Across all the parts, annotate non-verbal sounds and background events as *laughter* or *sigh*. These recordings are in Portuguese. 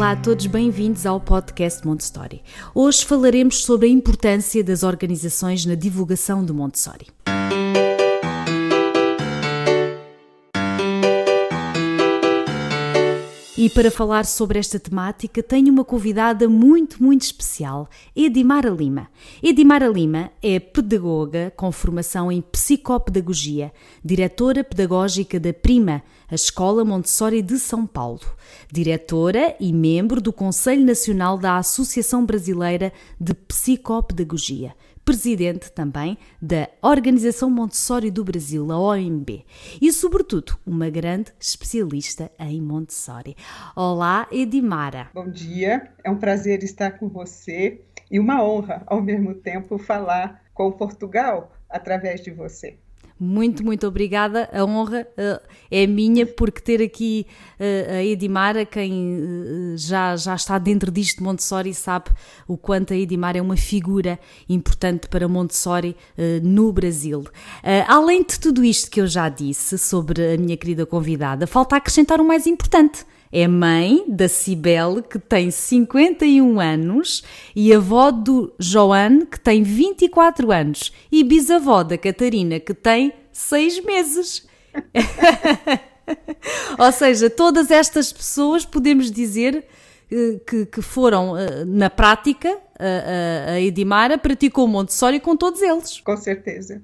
Olá a todos, bem-vindos ao podcast Montessori. Hoje falaremos sobre a importância das organizações na divulgação do Montessori. E para falar sobre esta temática, tenho uma convidada muito, muito especial, Edimara Lima. Edimara Lima é pedagoga com formação em psicopedagogia, diretora pedagógica da Prima, a Escola Montessori de São Paulo, diretora e membro do Conselho Nacional da Associação Brasileira de Psicopedagogia presidente também da Organização Montessori do Brasil, a OMB, e, sobretudo, uma grande especialista em Montessori. Olá, Edimara. Bom dia, é um prazer estar com você e uma honra, ao mesmo tempo, falar com Portugal através de você. Muito, muito obrigada. A honra uh, é minha porque ter aqui uh, a Edimara, quem uh, já, já está dentro disto de Montessori, sabe o quanto a Edimara é uma figura importante para Montessori no Brasil. além de tudo isto que eu já disse sobre a minha querida convidada, falta acrescentar o mais importante é mãe da Cibele, que tem 51 anos, e avó do Joane, que tem 24 anos, e bisavó da Catarina, que tem 6 meses. *laughs* Ou seja, todas estas pessoas podemos dizer eh, que, que foram eh, na prática, a, a Edimara praticou Montessori com todos eles. Com certeza.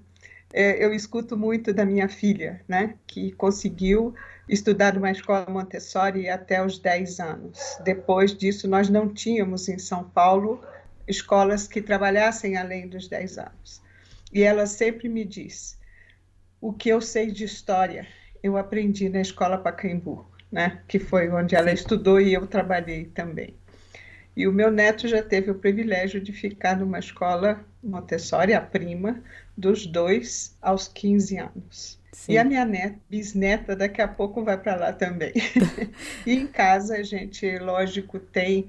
É, eu escuto muito da minha filha, né, que conseguiu estudar numa escola Montessori até os 10 anos. Depois disso, nós não tínhamos em São Paulo escolas que trabalhassem além dos 10 anos. E ela sempre me diz: o que eu sei de história, eu aprendi na escola Pacaembu, né? que foi onde ela estudou e eu trabalhei também. E o meu neto já teve o privilégio de ficar numa escola Montessori, a prima, dos dois aos 15 anos. Sim. E a minha neta, bisneta, daqui a pouco vai para lá também. *laughs* e em casa a gente, lógico, tem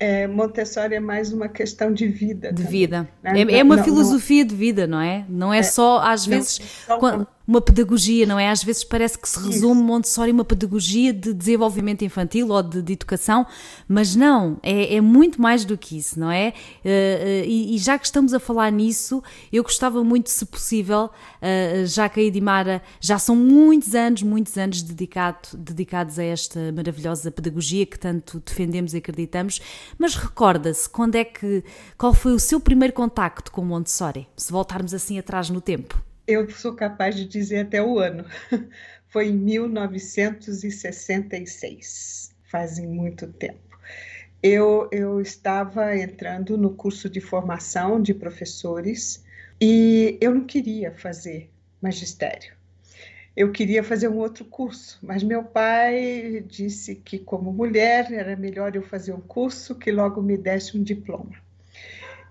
é, Montessori é mais uma questão de vida. De também, vida. Né? É, é, uma não, filosofia não, de vida, não é? Não é, é só, às vezes, não, quando, uma pedagogia, não é? Às vezes parece que se resume. Montessori uma pedagogia de desenvolvimento infantil ou de, de educação, mas não, é, é, muito mais do que isso, não é? Uh, uh, e, e, já que estamos a falar nisso, eu gostava muito, se possível, uh, já que a Edimara já são muitos anos, muitos anos dedicado, dedicados a esta maravilhosa pedagogia que tanto defendemos e acreditamos, mas recorda-se quando é que, qual foi o seu primeiro contacto com Montessori? Se voltarmos assim atrás no tempo eu sou capaz de dizer até o ano. *laughs* Foi em 1966, fazem muito tempo. Eu, eu estava entrando no curso de formação de professores e eu não queria fazer magistério. Eu queria fazer um outro curso, mas meu pai disse que, como mulher, era melhor eu fazer um curso que logo me desse um diploma.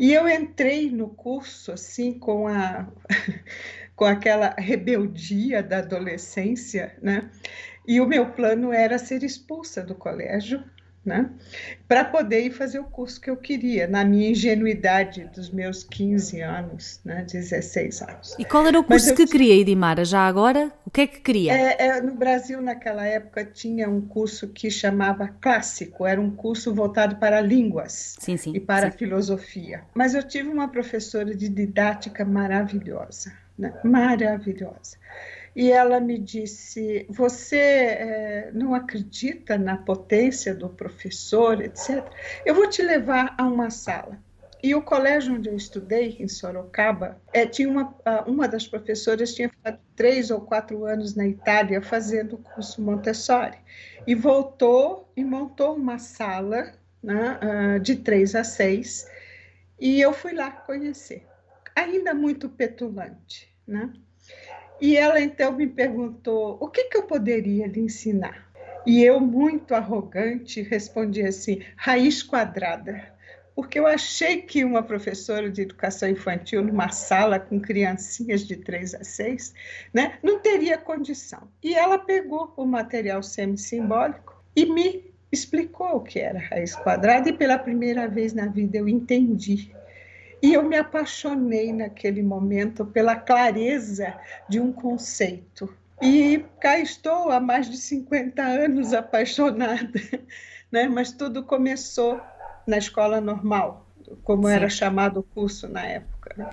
E eu entrei no curso assim com a *laughs* com aquela rebeldia da adolescência, né? E o meu plano era ser expulsa do colégio, né? Para poder ir fazer o curso que eu queria, na minha ingenuidade dos meus 15 anos, né? 16 anos. E qual era o curso que queria, Edimara? Já agora? O que é que queria? É, é, no Brasil, naquela época, tinha um curso que chamava clássico, era um curso voltado para línguas sim, sim, e para sim. filosofia. Mas eu tive uma professora de didática maravilhosa né? maravilhosa. E ela me disse: Você é, não acredita na potência do professor, etc. Eu vou te levar a uma sala. E o colégio onde eu estudei, em Sorocaba, é, tinha uma, uma das professoras tinha ficado três ou quatro anos na Itália fazendo o curso Montessori. E voltou e montou uma sala né, de três a seis. E eu fui lá conhecer. Ainda muito petulante né? E ela então me perguntou o que, que eu poderia lhe ensinar. E eu, muito arrogante, respondi assim: raiz quadrada. porque eu achei que uma professora de educação infantil numa sala com criancinhas de 3 a 6, né, não teria condição. E ela pegou o material semi-simbólico e me explicou o que era raiz quadrada e pela primeira vez na vida eu entendi. E eu me apaixonei naquele momento pela clareza de um conceito. E cá estou há mais de 50 anos apaixonada, *laughs* né? mas tudo começou na escola normal, como Sim. era chamado o curso na época. Né?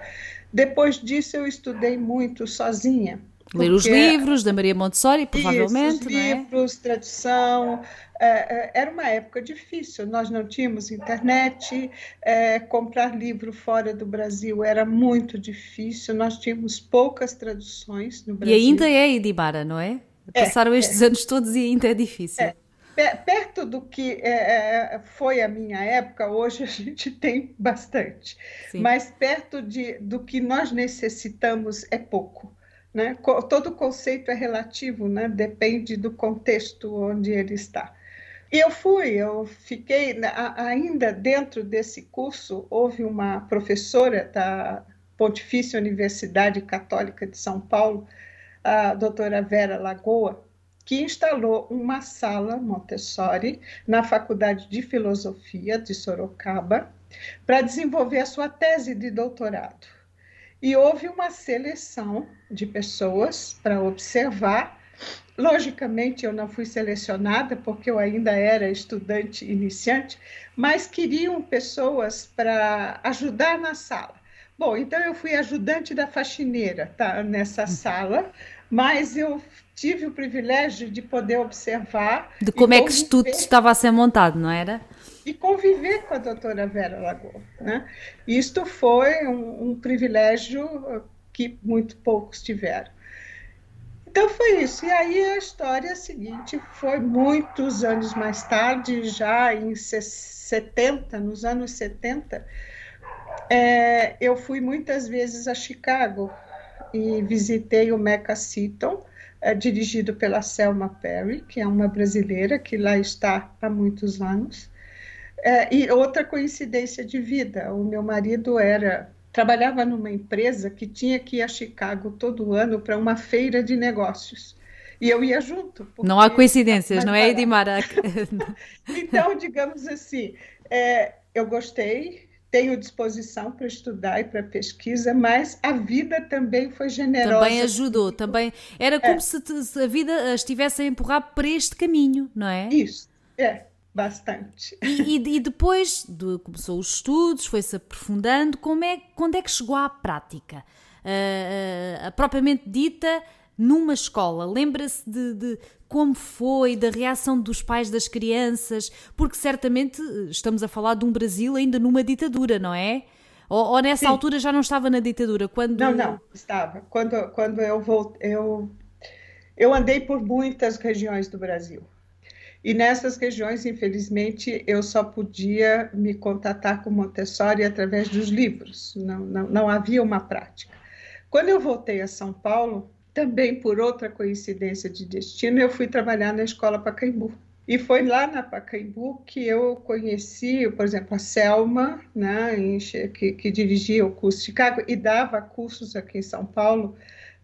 Depois disso, eu estudei muito sozinha. Ler os livros da Maria Montessori, provavelmente. Isso, é? livros, é? tradução. era uma época difícil, nós não tínhamos internet, comprar livro fora do Brasil era muito difícil, nós tínhamos poucas traduções no Brasil. E ainda é Idibara, não é? é Passaram é, estes é. anos todos e ainda é difícil. É perto do que é, foi a minha época, hoje *laughs* a gente tem bastante, Sim. mas perto de, do que nós necessitamos é pouco. Né? Todo conceito é relativo, né? depende do contexto onde ele está. E eu fui, eu fiquei ainda dentro desse curso. Houve uma professora da Pontifícia Universidade Católica de São Paulo, a doutora Vera Lagoa, que instalou uma sala Montessori na Faculdade de Filosofia de Sorocaba para desenvolver a sua tese de doutorado. E houve uma seleção de pessoas para observar. Logicamente, eu não fui selecionada porque eu ainda era estudante iniciante, mas queriam pessoas para ajudar na sala. Bom, então eu fui ajudante da faxineira tá, nessa sala, mas eu tive o privilégio de poder observar. De como é que tudo estava a ser montado, não era? E conviver com a doutora Vera Lagoa. Né? Isto foi um, um privilégio que muito poucos tiveram. Então foi isso. E aí a história seguinte foi muitos anos mais tarde, já em 70, nos anos 70, é, eu fui muitas vezes a Chicago e visitei o Mecca Seaton, é, dirigido pela Selma Perry, que é uma brasileira que lá está há muitos anos. É, e outra coincidência de vida, o meu marido era trabalhava numa empresa que tinha que ir a Chicago todo ano para uma feira de negócios. E eu ia junto. Não há coincidências, não é, Edmara? *laughs* então, digamos assim, é, eu gostei, tenho disposição para estudar e para pesquisa, mas a vida também foi generosa. Também ajudou, também. Era como é. se, se, a vida estivesse a empurrar para este caminho, não é? Isso, é, bastante. E, e, e depois de, começou os estudos, foi-se aprofundando, como é, quando é que chegou à prática? Uh, uh, propriamente dita, numa escola? Lembra-se de, de, como foi, da reação dos pais das crianças? Porque certamente eh, estamos a falar de um Brasil ainda numa ditadura, não é? Ou, ou nessa Sim. altura já não estava na ditadura? Quando... Não, não, estava. Quando, quando eu voltei, eu, eu andei por muitas regiões do Brasil. E nessas regiões, infelizmente, eu só podia me contatar com Montessori através dos livros, não, não, não havia uma prática. Quando eu voltei a São Paulo, também por outra coincidência de destino, eu fui trabalhar na escola Pacaembu. E foi lá na Pacaembu que eu conheci, por exemplo, a Selma, né, que, que dirigia o curso de Chicago e dava cursos aqui em São Paulo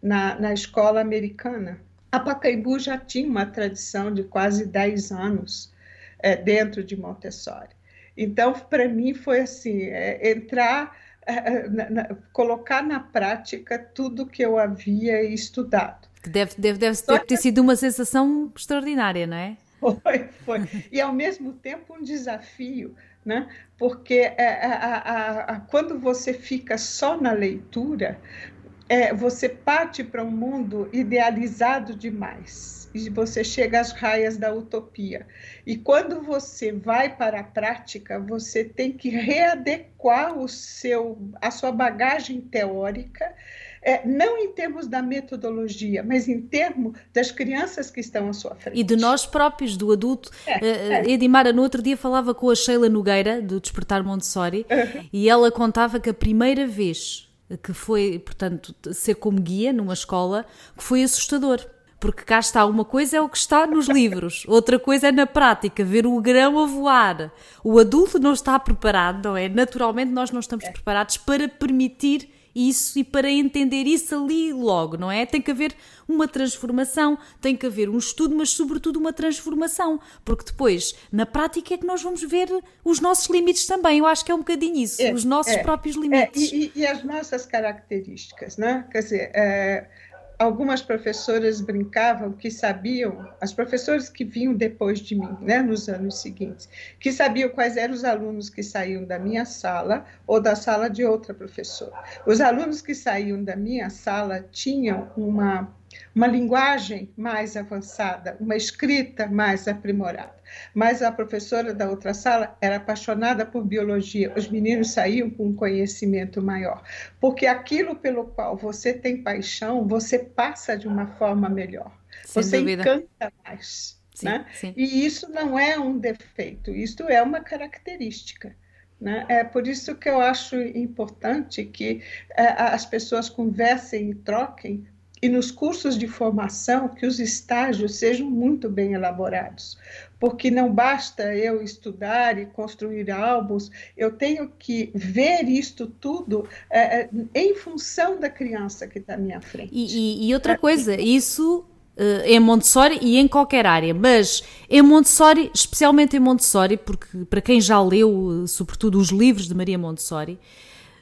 na, na escola americana. A Pacaembu já tinha uma tradição de quase 10 anos é, dentro de Montessori. Então, para mim, foi assim: é, entrar na, na, colocar na prática tudo que eu havia estudado. Deve, deve, deve, deve ter sido uma sensação extraordinária, não é? Foi, foi. E ao mesmo tempo um desafio, né? porque é, a, a, a, quando você fica só na leitura, é, você parte para um mundo idealizado demais e você chega às raias da utopia. E quando você vai para a prática, você tem que readequar o seu, a sua bagagem teórica, é, não em termos da metodologia, mas em termos das crianças que estão à sua frente. E de nós próprios, do adulto. É, uh. Edimara, no outro dia falava com a Sheila Nogueira, do Despertar Montessori, uhum. e ela contava que a primeira vez que foi, portanto, ser como guia numa escola, que foi assustador Porque cá está, uma coisa é o que está nos livros, *laughs* outra coisa é na prática, ver o grão a voar. O adulto não está preparado, não é? Naturalmente nós não estamos é. preparados para permitir isso e para entender isso ali logo, não é? Tem que haver uma transformação, tem que haver um estudo, mas sobretudo uma transformação, porque depois, na prática, é que nós vamos ver os nossos limites também. Eu acho que é um bocadinho isso, é, os nossos é, próprios limites. É, e, e, as nossas características, né? Quer dizer, é, algumas professoras brincavam que sabiam, as professoras que vinham depois de mim, né, nos anos seguintes, que sabiam quais eram os alunos que saíam da minha sala ou da sala de outra professora. Os alunos que saíam da minha sala tinham uma uma linguagem mais avançada, uma escrita mais aprimorada. Mas a professora da outra sala era apaixonada por biologia. Os meninos saíam com um conhecimento maior, porque aquilo pelo qual você tem paixão, você passa de uma forma melhor. Sem você dúvida. encanta mais. Sim, né? Sim. E isso não é um defeito, isso é uma característica. Né? É por isso que eu acho importante que é, as pessoas conversem e troquem e nos cursos de formação que os estágios sejam muito bem elaborados, porque não basta eu estudar e construir álbuns, eu tenho que ver isto tudo é, é em função da criança que está à minha frente. E, e, e outra é. coisa, isso uh, em Montessori e em qualquer área, mas em Montessori, especialmente em Montessori, porque para quem já leu, eh, sobretudo, os livros de Maria Montessori,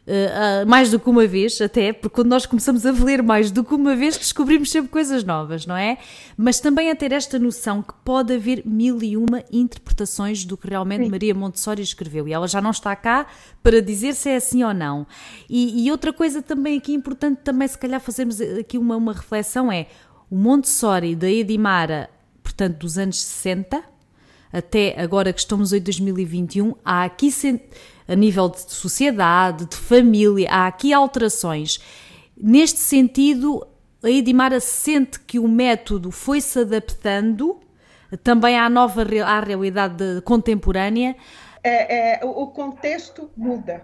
Uh, uh, mais do que uma vez, até, porque quando nós começamos a ler mais do que uma vez, descobrimos sempre coisas novas, não é? Mas também a ter esta noção que pode haver mil e uma interpretações do que realmente Sim. Maria Montessori escreveu. E ela já não está cá para dizer se é assim ou não. E, e outra coisa também aqui importante, também se calhar fazermos aqui uma, uma reflexão é o Montessori da Edimara, portanto, dos anos 60, até agora que estamos em 2021, há aqui a nível de sociedade, de família, há aqui alterações. Neste sentido, a Edimara sente que o método foi se adaptando também à nova à realidade contemporânea. É, é, o contexto muda,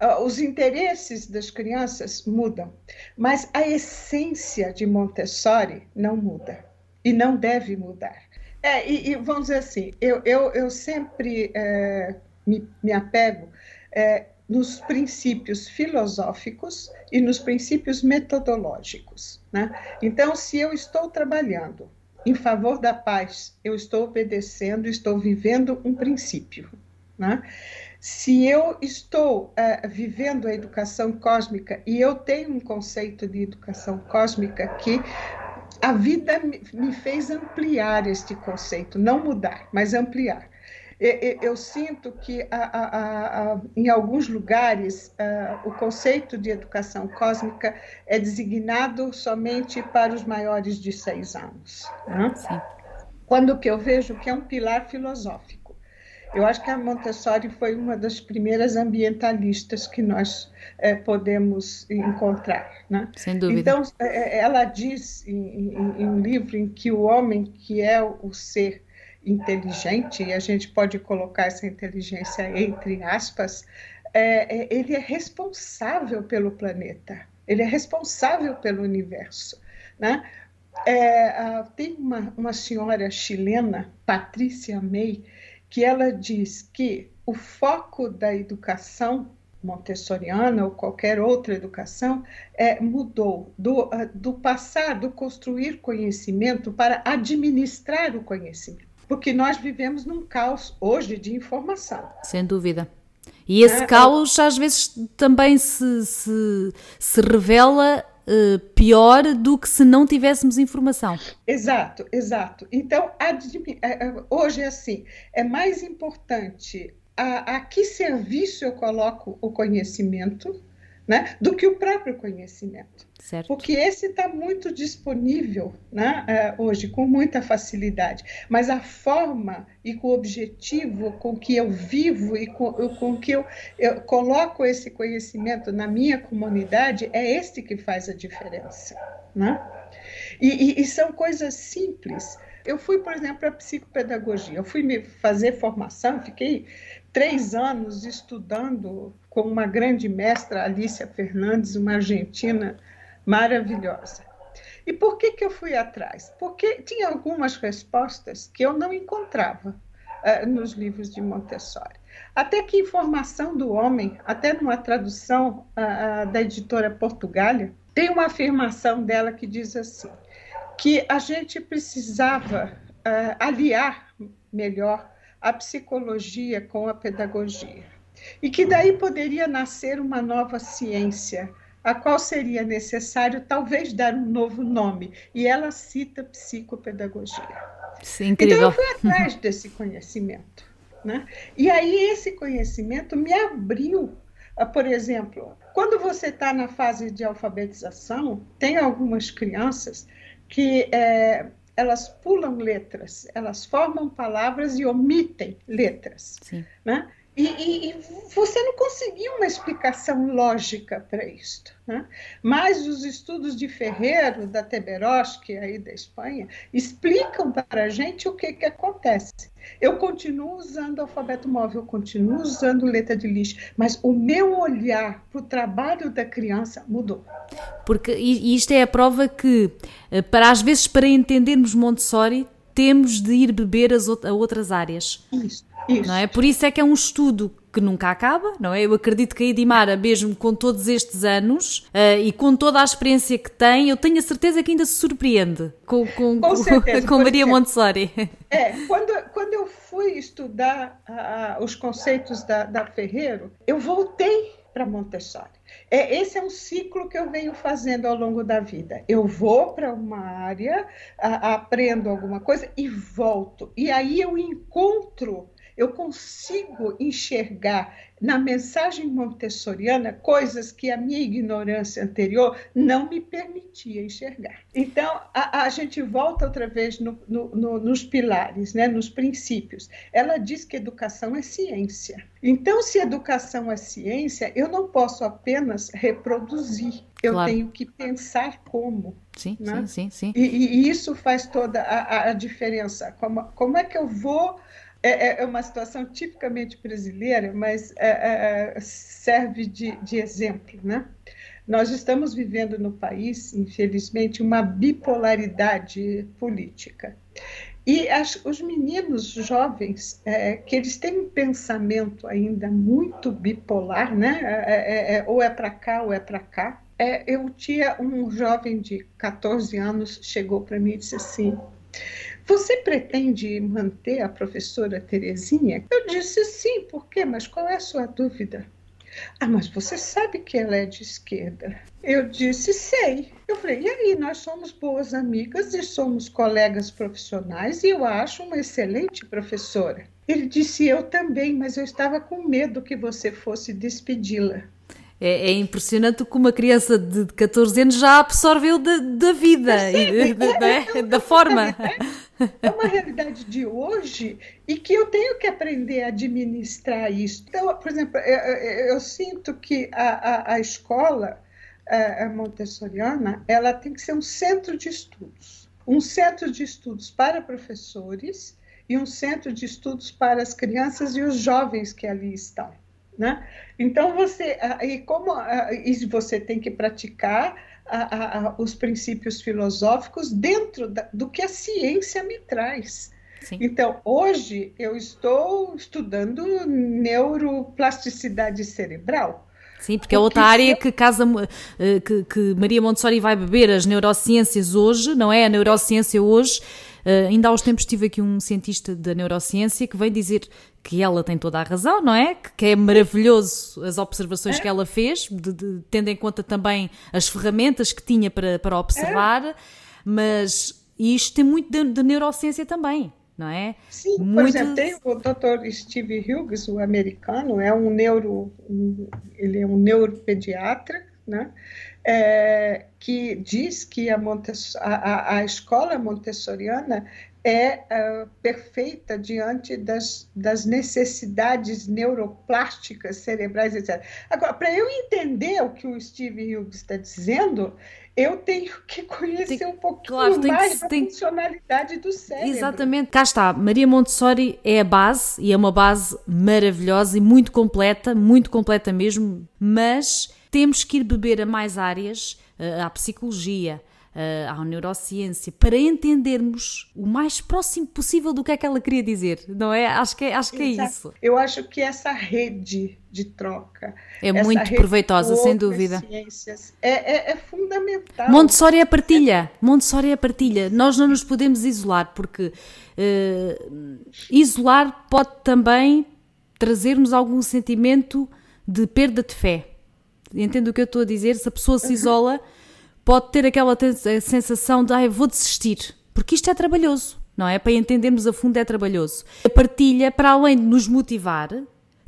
ah, os interesses das crianças mudam, mas a essência de Montessori não muda e não deve mudar. É, e, e vamos dizer assim, eu, eu, eu sempre é, me, me apego é, nos princípios filosóficos e nos princípios metodológicos. Né? Então, se eu estou trabalhando em favor da paz, eu estou obedecendo, estou vivendo um princípio. Né? Se eu estou uh, vivendo a educação cósmica e eu tenho um conceito de educação cósmica que a vida me fez ampliar este conceito, não mudar, mas ampliar eu sinto que a, a, a, em alguns lugares o conceito de educação cósmica é designado somente para os maiores de seis anos. Né? Quando que eu vejo que é um pilar filosófico. Eu acho que a Montessori foi uma das primeiras ambientalistas que nós é, podemos encontrar. Né? Sem dúvida. Então, é, é, ela diz em, em, em um livro em que o homem, que é o ser inteligente, e a gente pode colocar essa inteligência entre aspas, é, é, ele é responsável pelo planeta, ele é responsável pelo universo. Né? É, tem uma, uma senhora chilena, Patrícia May, que ela diz que o foco da educação montessoriana ou qualquer outra educação é, mudou do, do passar, do construir conhecimento para administrar o conhecimento porque nós vivemos num caos hoje de informação. Sem dúvida. E esse é, caos às vezes também se, se, se revela uh, pior do que se não tivéssemos informação. Exato, exato. Então, é, é, hoje é assim, é mais importante a, a que serviço eu coloco o conhecimento né, do que o próprio conhecimento. Certo. Porque esse está muito disponível né, é, hoje, com muita facilidade. Mas a forma e com o objetivo com que eu vivo e com, com que eu, eu coloco esse conhecimento na minha comunidade é este que faz a diferença. Né? E, e, e são coisas simples. Eu fui, por exemplo, para psicopedagogia. Eu fui me fazer formação, fiquei três anos estudando com uma grande mestra, Alicia Fernandes, uma argentina maravilhosa. E por que, que eu fui atrás? Porque tinha algumas respostas que eu não encontrava uh, nos livros de Montessori. Até que Informação do Homem, até numa tradução uh, da editora Portugália, tem uma afirmação dela que diz assim: que a gente precisava uh, aliar melhor a psicologia com a pedagogia. E que daí poderia nascer uma nova ciência, a qual seria necessário talvez dar um novo nome. E ela cita psicopedagogia. Sim, incrível. Então eu fui atrás *laughs* desse conhecimento. Né? E aí esse conhecimento me abriu, por exemplo, quando você está na fase de alfabetização, tem algumas crianças que é, elas pulam letras, elas formam palavras e omitem letras. Sim. Né? E, e, e, você não conseguiu uma explicação lógica para isto. Né? Mas os estudos de Ferreiro, da Teberoski, aí da Espanha, explicam para a gente o que, que acontece. Eu continuo usando alfabeto móvel, continuo usando letra de lixo, mas o meu olhar para o trabalho da criança mudou. Porque isto é a prova que, eh, para às vezes, para entendermos Montessori, temos de ir beber as, a outras áreas. Isso. Isso. Não é? Por isso é que é um estudo que nunca acaba, não é? Eu acredito que a Edimara, mesmo com todos estes anos uh, e com toda a experiência que tem, eu tenho a certeza que ainda se surpreende com, com, com, certeza, *laughs* com Maria exemplo, Montessori. É, quando, quando eu fui estudar uh, os conceitos da, da Ferreiro, eu voltei para Montessori. É, esse é um ciclo que eu venho fazendo ao longo da vida. Eu vou para uma área, a, aprendo alguma coisa e volto. E aí eu encontro eu consigo enxergar na mensagem montessoriana coisas que a minha ignorância anterior não me permitia enxergar. Então, a, a gente volta outra vez no, no, no, nos pilares, né, nos princípios. Ela diz que educação é ciência. Então, se educação é ciência, eu não posso apenas reproduzir. Eu claro. tenho que pensar como. Sim, né? sim, sim, sim. E, e, isso faz toda a, a diferença. Como, como é que eu vou é, é, é uma situação tipicamente brasileira, mas é, é, é, serve de, de exemplo. Né? Nós estamos vivendo no país, infelizmente, uma bipolaridade política. E as, os meninos jovens, é, que eles têm um pensamento ainda muito bipolar, né? É, é, ou é para cá ou é para cá. eu tinha um jovem de 14 anos, chegou para mim e disse assim: você pretende manter a professora Terezinha? Eu disse sim, por quê? Mas qual é a sua dúvida? Ah, mas você sabe que ela é de esquerda. Eu disse, sei. Eu falei, e aí, nós somos boas amigas e somos colegas profissionais e eu acho uma excelente professora. Ele disse, eu também, mas eu estava com medo que você fosse despedi-la. É, é, impressionante como uma criança de 14 anos já absorveu da, da vida, e, *laughs* é, da forma. *laughs* É uma realidade de hoje e que eu tenho que aprender a administrar isso. Então, por exemplo, eu, eu, eu sinto que a, a, a escola a montessoriana ela tem que ser um centro de estudos. Um centro de estudos para professores e um centro de estudos para as crianças e os jovens que ali estão. Né? Então, você, e como e você tem que praticar a, a, os princípios filosóficos dentro da, do que a ciência me traz. Sim. Então, hoje eu estou estudando neuroplasticidade cerebral. Sim, porque é outra área que, casa, eh, que, que Maria Montessori vai beber as neurociências hoje, não é? A neurociência hoje Uh, ainda há uns tempos tive aqui um cientista da neurociência que vem dizer que ela tem toda a razão, não é? Que, que é maravilhoso as observações é. que ela fez, de, de, tendo em conta também as ferramentas que tinha para, para observar, é. mas isto tem muito de, neurociência também. Não é? Sim, muito... por exemplo, tem o Dr. Steve Hughes, o americano, é um neuro, ele é um neuropediatra, né? É, que diz que a, a, a escola montessoriana é uh, perfeita diante das, das, necessidades neuroplásticas cerebrais, etc. Agora, para eu entender o que o Steve Hughes está dizendo, eu tenho que conhecer tem, um pouquinho claro, mais que, da tem... funcionalidade do cérebro. Exatamente. Cá está. Maria Montessori é a base, e é uma base maravilhosa e muito completa, muito completa mesmo, mas temos que ir beber a mais áreas, à psicologia, à neurociência, para entendermos o mais próximo possível do que é que ela queria dizer, não é? Acho que é, acho que é isso. Eu acho que essa rede de troca é muito proveitosa, sem dúvida. É, é, é, fundamental. Montessori é partilha, Montessori é partilha. Nós não nos podemos isolar, porque uh, isolar pode também trazer-nos algum sentimento de perda de fé. Entendo o que eu estou a dizer? Se a pessoa se uhum. Pode ter aquela sensação de ah, vou desistir, porque isto é trabalhoso, não é? Para entendermos a fundo é trabalhoso. A partilha, para além de nos motivar,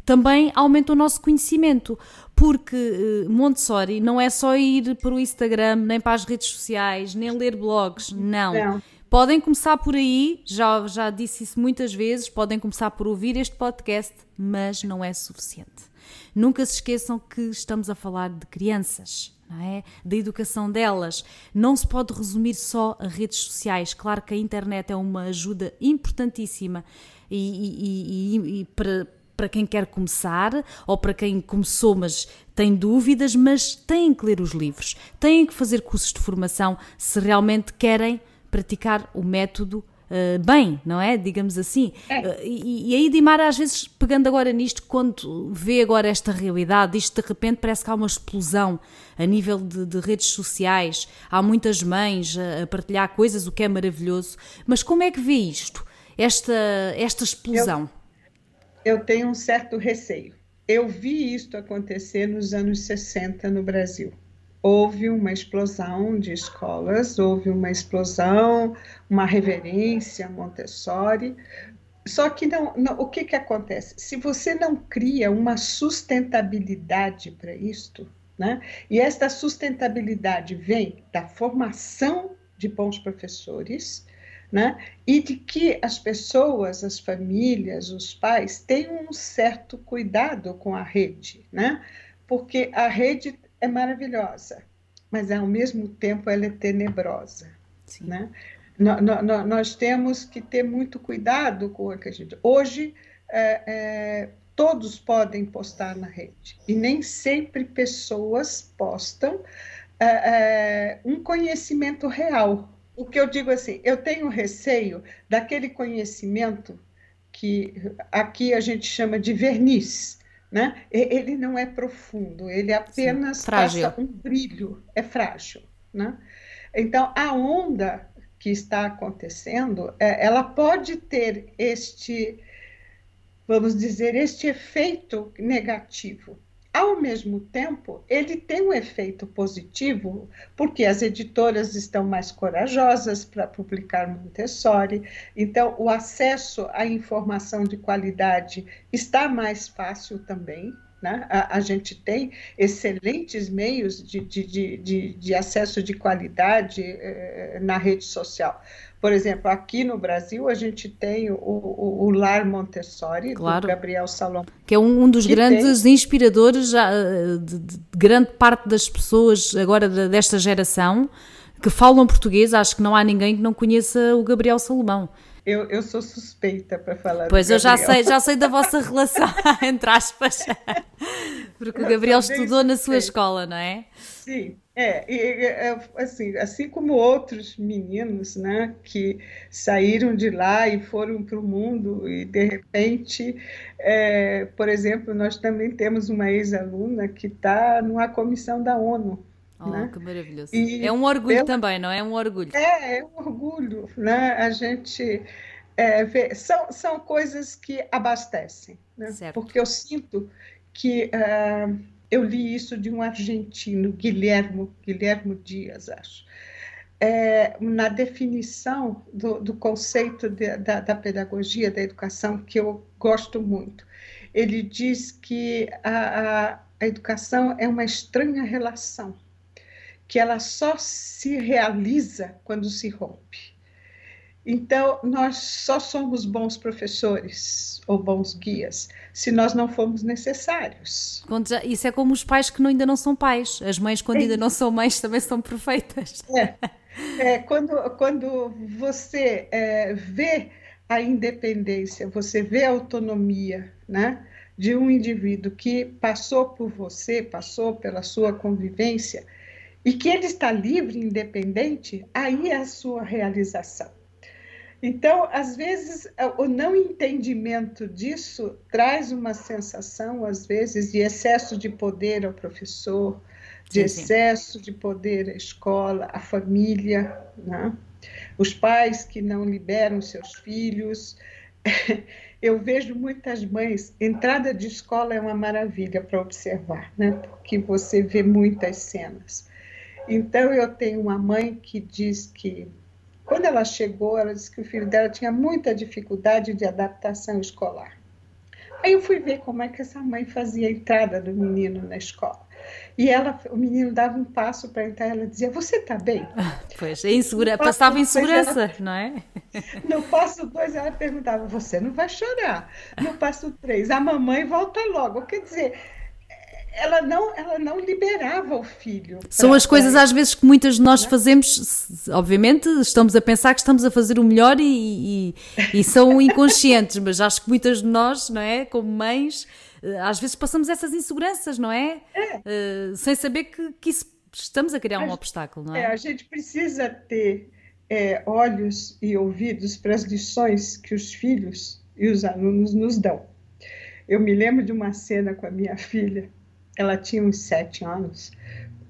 também aumenta o nosso conhecimento, porque eh, Montessori não é só ir para o Instagram, nem para as redes sociais, nem ler blogs, não. não. Podem começar por aí, já, já disse isso muitas vezes, podem começar por ouvir este podcast, mas não é suficiente. Nunca se esqueçam que estamos a falar de crianças. É? Da educação delas. Não se pode resumir só a redes sociais. Claro que a internet é uma ajuda importantíssima e, e, e, e para, para quem quer começar ou para quem começou, mas tem dúvidas, mas têm que ler os livros, têm que fazer cursos de formação se realmente querem praticar o método Uh, bem, não é? Digamos assim. É. Uh, e, e aí Dimara, às vezes, pegando agora nisto, quando vê agora esta realidade, isto de repente parece que há uma explosão a nível de, de redes sociais, há muitas mães a, a, partilhar coisas, o que é maravilhoso. Mas como é que vê isto, esta, esta explosão? Eu, eu tenho um certo receio. Eu vi isto acontecer nos anos 60 no Brasil houve uma explosão de escolas, houve uma explosão, uma reverência Montessori. Só que não, não, o que, que acontece? Se você não cria uma sustentabilidade para isto, né? e esta sustentabilidade vem da formação de bons professores, né? e de que as pessoas, as famílias, os pais tenham um certo cuidado com a rede, né? porque a rede é maravilhosa, mas ao mesmo tempo ela é tenebrosa. Sim. Né? No, no, nós temos que ter muito cuidado com o que a gente. Hoje, é, é, todos podem postar na rede, e nem sempre pessoas postam é, é um conhecimento real. O que eu digo assim, eu tenho receio daquele conhecimento que aqui a gente chama de verniz né? Ele não é profundo, ele apenas Sim, passa um brilho, é frágil. Né? Então, a onda que está acontecendo, é, ela pode ter este, vamos dizer, este efeito negativo, ao mesmo tempo, ele tem um efeito positivo, porque as editoras estão mais corajosas para publicar Montessori, então o acesso à informação de qualidade está mais fácil também. Né? A, a, gente tem excelentes meios de, de, de, de acesso de qualidade eh, na rede social. Por exemplo, aqui no Brasil, a gente tem o, o, o Lar Montessori, claro. do Gabriel Salom. Que é um, um dos grandes tem... inspiradores já, de, de, grande parte das pessoas agora desta geração que falam português. Acho que não há ninguém que não conheça o Gabriel Salomão. Eu, eu sou suspeita para falar. Pois eu já sei, já sei da vossa *laughs* relação, *laughs* entre aspas. *laughs* Porque o Gabriel estudou na sua escola, não é? Sim, é, e, é, assim, assim como outros meninos, né, que saíram de lá e foram para o mundo e de repente, é, por exemplo, nós também temos uma ex-aluna que está numa comissão da ONU. Oh, né? que maravilhoso. E é um orgulho pela... também, não é? É um orgulho. É, é um orgulho, né? A gente é, vê, são, são coisas que abastecem, né? Porque eu sinto que uh, eu li isso de um argentino, Guilhermo, Guilhermo Dias, acho. É, na definição do, do conceito de, da, da, pedagogia, da educação, que eu gosto muito. Ele diz que a, a, a educação é uma estranha relação, que ela só se realiza quando se rompe. Então, nós só somos bons professores ou bons guias se nós não formos necessários. Isso é como os pais que ainda não são pais. As mães, quando é. ainda não são mães, também são perfeitas. É. é quando, quando você é, vê a independência, você vê a autonomia né, de um indivíduo que passou por você, passou pela sua convivência, e que ele está livre, independente, aí é a sua realização. Então, às vezes, o não entendimento disso traz uma sensação, às vezes, de excesso de poder ao professor, de sim, excesso sim. de poder à escola, à família, né? os pais que não liberam seus filhos. *laughs* Eu vejo muitas mães, entrada de escola é uma maravilha para observar, né? porque você vê muitas cenas. Então, eu tenho uma mãe que diz que quando ela chegou, ela disse que o filho dela tinha muita dificuldade de adaptação escolar. Aí eu fui ver como é que essa mãe fazia a entrada do menino na escola. E ela, o menino dava um passo para entrar, ela dizia: "Você está bem?" *laughs* Pois, é insegura, passava insegurança, ela, *laughs* não é? No passo dois ela perguntava: "Você não vai chorar?" No passo três, a mamãe volta logo. Quer dizer, ela não, ela não liberava o filho. São as coisas às vezes que muitas de nós fazemos, obviamente estamos a pensar que estamos a fazer o melhor e, e, e são *laughs* inconscientes, mas acho que muitas de nós, não é, como mães, eh, às vezes passamos essas inseguranças, não é? é. Uh, sem saber que, que isso, estamos a criar um obstáculo, não é? é? A gente precisa ter é, olhos e ouvidos para as lições que os filhos e os alunos nos dão. Eu me lembro de uma cena com a minha filha ela tinha uns sete anos,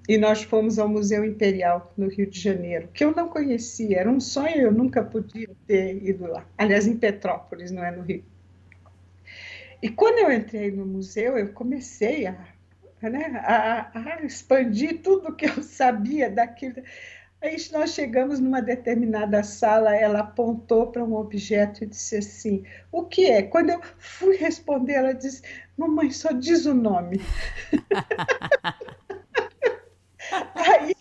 e nós fomos ao Museu Imperial, no Rio de Janeiro, que eu não conhecia, era um sonho, eu nunca podia ter ido lá. Aliás, em Petrópolis, não é no Rio. E quando eu entrei no museu, eu comecei a, né, a, a expandir tudo que eu sabia daquilo. Aí nós chegamos numa determinada sala, ela apontou para um objeto e disse assim: O que é? Quando eu fui responder, ela disse: Mamãe, só diz o nome. *laughs* Aí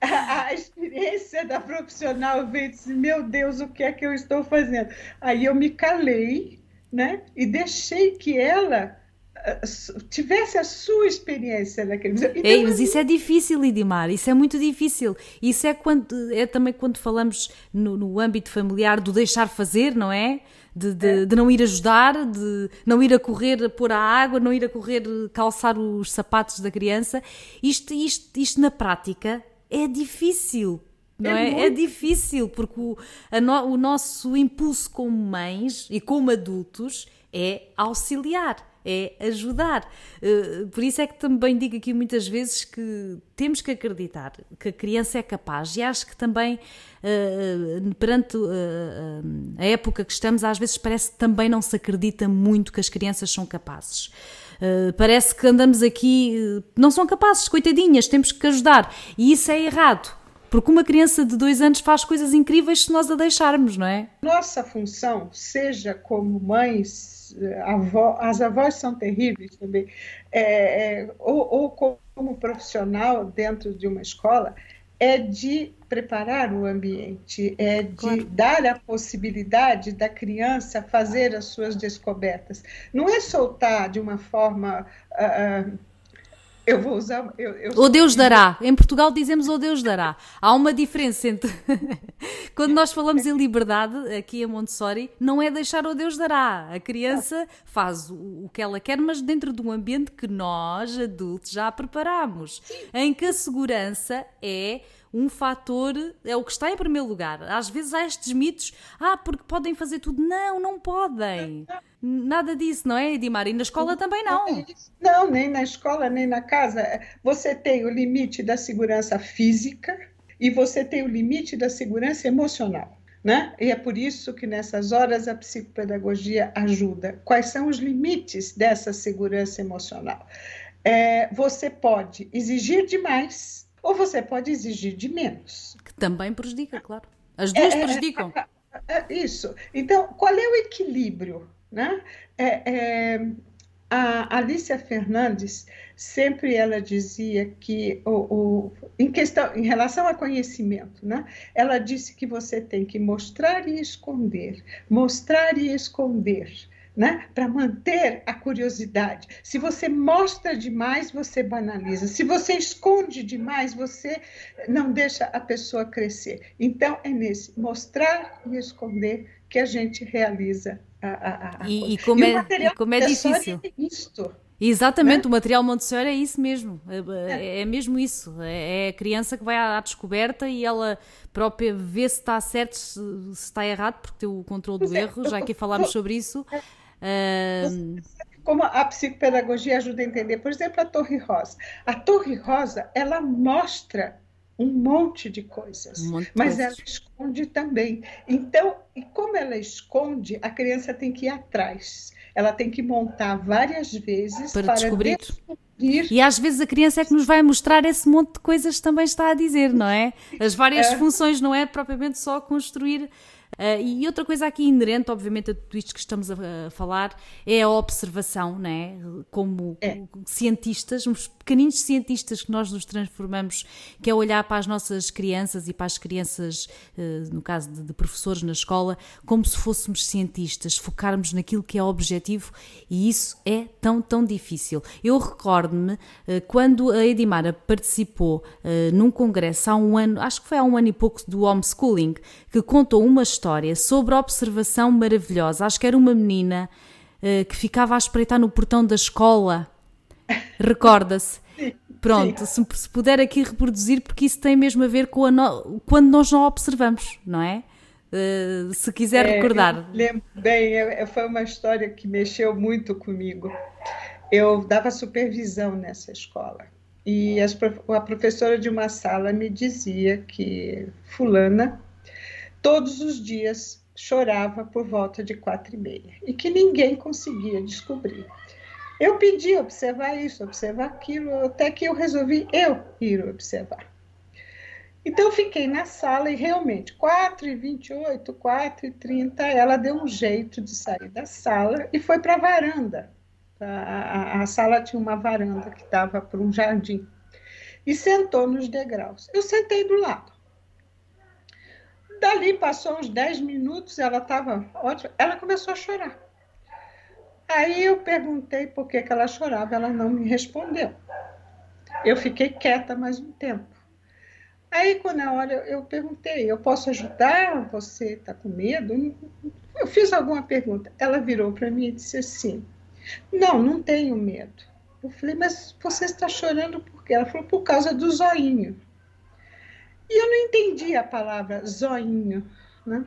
a, a, experiência da profissional veio e disse: Meu Deus, o que é que eu estou fazendo? Aí eu me calei né, e deixei que ela tivesse a sua experiência naquele museu. Então, Ei, mas isso é difícil, Idimar, isso é muito difícil. Isso é, quando, é também quando falamos no, no âmbito familiar do deixar fazer, não é? De, de, é. de, não ir ajudar, de não ir a correr a pôr a água, não ir a correr calçar os sapatos da criança. Isto, isto, isto na prática é difícil. Não é? É, é difícil, porque o, no, o nosso impulso como mães e como adultos é auxiliar é ajudar. Eh, por isso é que também digo aqui muitas vezes que temos que acreditar que a criança é capaz e acho que também eh, perante eh, a época que estamos, às vezes parece que também não se acredita muito que as crianças são capazes. parece que andamos aqui, não são capazes, coitadinhas, temos que ajudar. E isso é errado. Porque uma criança de dois anos faz coisas incríveis se nós a deixarmos, não é? Nossa função, seja como mães, avó, as avós são terríveis também, é, é, ou, ou como profissional dentro de uma escola, é de preparar o ambiente, é de claro. dar a possibilidade da criança fazer as suas descobertas. Não é soltar de uma forma. Uh, eu vou usar. Eu, eu o Deus dará. Em Portugal dizemos o Deus dará. Há uma diferença entre. *laughs* Quando nós falamos em liberdade, aqui a Montessori, não é deixar o Deus dará. A criança faz o que ela quer, mas dentro de um ambiente que nós, adultos, já preparamos. Em que a segurança é um fator, é o que está em primeiro lugar. Às vezes há estes mitos, ah, porque podem fazer tudo. Não, não podem. Nada disso, não é, Edimar? E na escola também não. Não, nem na escola, nem na casa. Você tem o limite da segurança física e você tem o limite da segurança emocional. Né? E é por isso que nessas horas a psicopedagogia ajuda. Quais são os limites dessa segurança emocional? É, você pode exigir demais ou você pode exigir de menos. Que também prejudica, claro. As duas é, é prejudicam. É, é, isso. Então, qual é o equilíbrio? Né? É, é, a Alicia Fernandes sempre ela dizia que o, o, em questão em relação a conhecimento, né? Ela disse que você tem que mostrar e esconder, mostrar e esconder né? Para manter a curiosidade. Se você mostra demais, você banaliza. Se você esconde demais, você não deixa a pessoa crescer. Então, é nesse mostrar e esconder que a gente realiza a, a, a e, e, como, e é, e como é difícil. Isto. Exatamente, né? o material Montessori é isso mesmo, é, é, é mesmo isso. É, é a criança que vai à, descoberta e ela própria vê se está certo, se, se está errado, porque tem o controle do é, erro, já aqui falámos sobre isso. Como a psicopedagogia ajuda a entender, por exemplo, a Torre Rosa. A Torre Rosa, ela mostra um monte de coisas, mas ela esconde também. Então, e como ela esconde, a criança tem que ir atrás. Ela tem que montar várias vezes para, para descobrir. descobrir. E às vezes a criança é que nos vai mostrar esse monte de coisas que também está a dizer, não é? As várias é. funções, não é propriamente só construir Uh, e outra coisa aqui inerente, obviamente, a tudo isto que estamos a, a falar, é a observação, né? como, é. cientistas, uns pequeninos cientistas que nós nos transformamos, que é olhar para as nossas crianças e para as crianças, uh, no caso de, de, professores na escola, como se fôssemos cientistas, focarmos naquilo que é objetivo e isso é tão, tão difícil. Eu recordo-me uh, quando a Edimara participou num congresso há um ano, acho que foi há um ano e pouco, do homeschooling, que contou uma história história sobre a observação maravilhosa. Acho que era uma menina uh, que ficava a espreitar no portão da escola. *laughs* Recorda-se? Pronto, se, se, puder aqui reproduzir, porque isso tem mesmo a ver com a no... quando nós não observamos, não é? Uh, se quiser é, recordar. Lembro bem, é, é, foi uma história que mexeu muito comigo. Eu dava supervisão nessa escola e as, a professora de uma sala me dizia que Fulana todos os dias chorava por volta de quatro e meia e que ninguém conseguia descobrir. Eu pedi observar isso, observar aquilo, até que eu resolvi eu ir observar. Então fiquei na sala e realmente, 4 e 28, 4 e 30, ela deu um jeito de sair da sala e foi para a varanda. A, sala tinha uma varanda que dava para um jardim. E sentou nos degraus. Eu sentei do lado. Dali passou uns 10 minutos, ela estava ótima, ela começou a chorar. Aí eu perguntei por que, que ela chorava, ela não me respondeu. Eu fiquei quieta mais um tempo. Aí, quando na hora, eu perguntei: eu posso ajudar? Você está com medo? Eu fiz alguma pergunta. Ela virou para mim e disse assim: Não, não tenho medo. Eu falei: Mas você está chorando por quê? Ela falou: Por causa do zoinho. E eu não entendi a palavra zoinho. Né?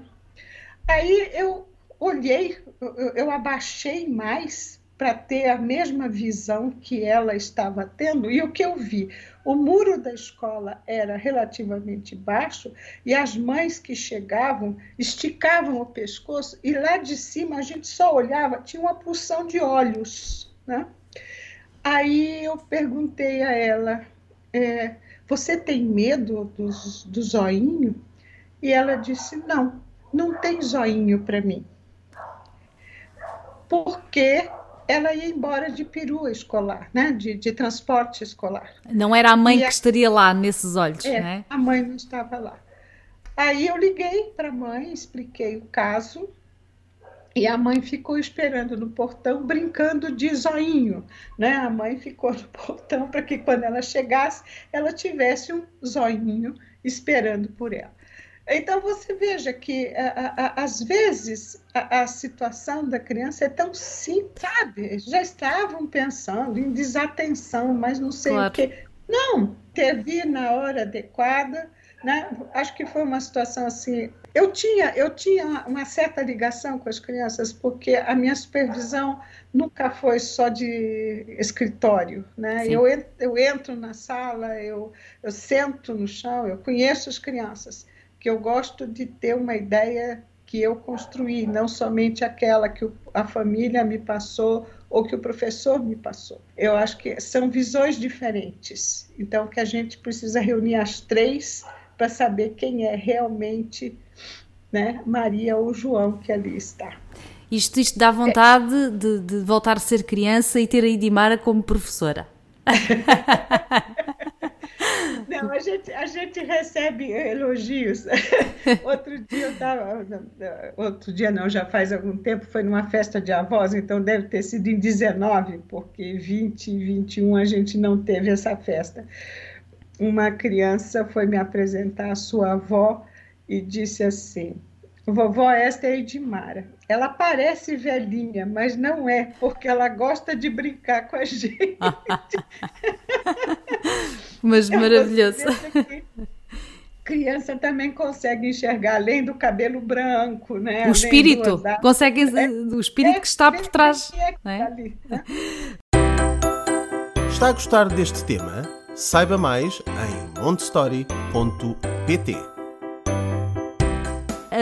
Aí eu olhei, eu, abaixei mais para ter a mesma visão que ela estava tendo, e o que eu vi? O muro da escola era relativamente baixo e as mães que chegavam esticavam o pescoço, e lá de cima a gente só olhava, tinha uma pulsão de olhos. Né? Aí eu perguntei a ela. É, você tem medo do, do zoinho? E ela disse: Não, não tem zoinho para mim. Porque ela ia embora de perua escolar, né? de, de transporte escolar. Não era a mãe e que a... estaria lá nesses olhos, é, né? A mãe não estava lá. Aí eu liguei para a mãe, expliquei o caso, e a mãe ficou esperando no portão, brincando de zoinho. Né? A mãe ficou no portão para que quando ela chegasse, ela tivesse um zoinho esperando por ela. Então você veja que a, a, às vezes a, a, situação da criança é tão simples, sabe? Já estavam pensando em desatenção, mas não sei claro. o quê. Não, teve na hora adequada, né? Acho que foi uma situação assim. Eu tinha, eu tinha uma certa ligação com as crianças, porque a minha supervisão nunca foi só de escritório. Né? Eu, eu entro na sala, eu, eu sento no chão, eu conheço as crianças, que eu gosto de ter uma ideia que eu construí, não somente aquela que a família me passou ou que o professor me passou. Eu acho que são visões diferentes. Então, que a gente precisa reunir as três para saber quem é realmente né, Maria ou João que ali está. Isto, isto dá vontade é. de, de, voltar a ser criança e ter a Idimara como professora. *laughs* Não, a gente, a gente recebe elogios. *laughs* Outro dia eu estava. Outro dia não, já faz algum tempo, foi numa festa de avós, então deve ter sido em 19, porque 20 e 21 a gente não teve essa festa uma criança foi me apresentar a sua avó e disse assim: Vovó esta é Edmara. Ela parece velhinha, mas não é, porque ela gosta de brincar com a *laughs* gente. *laughs* mas maravilhoso. Criança também consegue enxergar além do cabelo branco, né? O espírito, consegue é, o espírito é, que está por trás. É, é? Ali, né? *laughs* Está a gostar deste tema? Saiba mais em montestory.pt.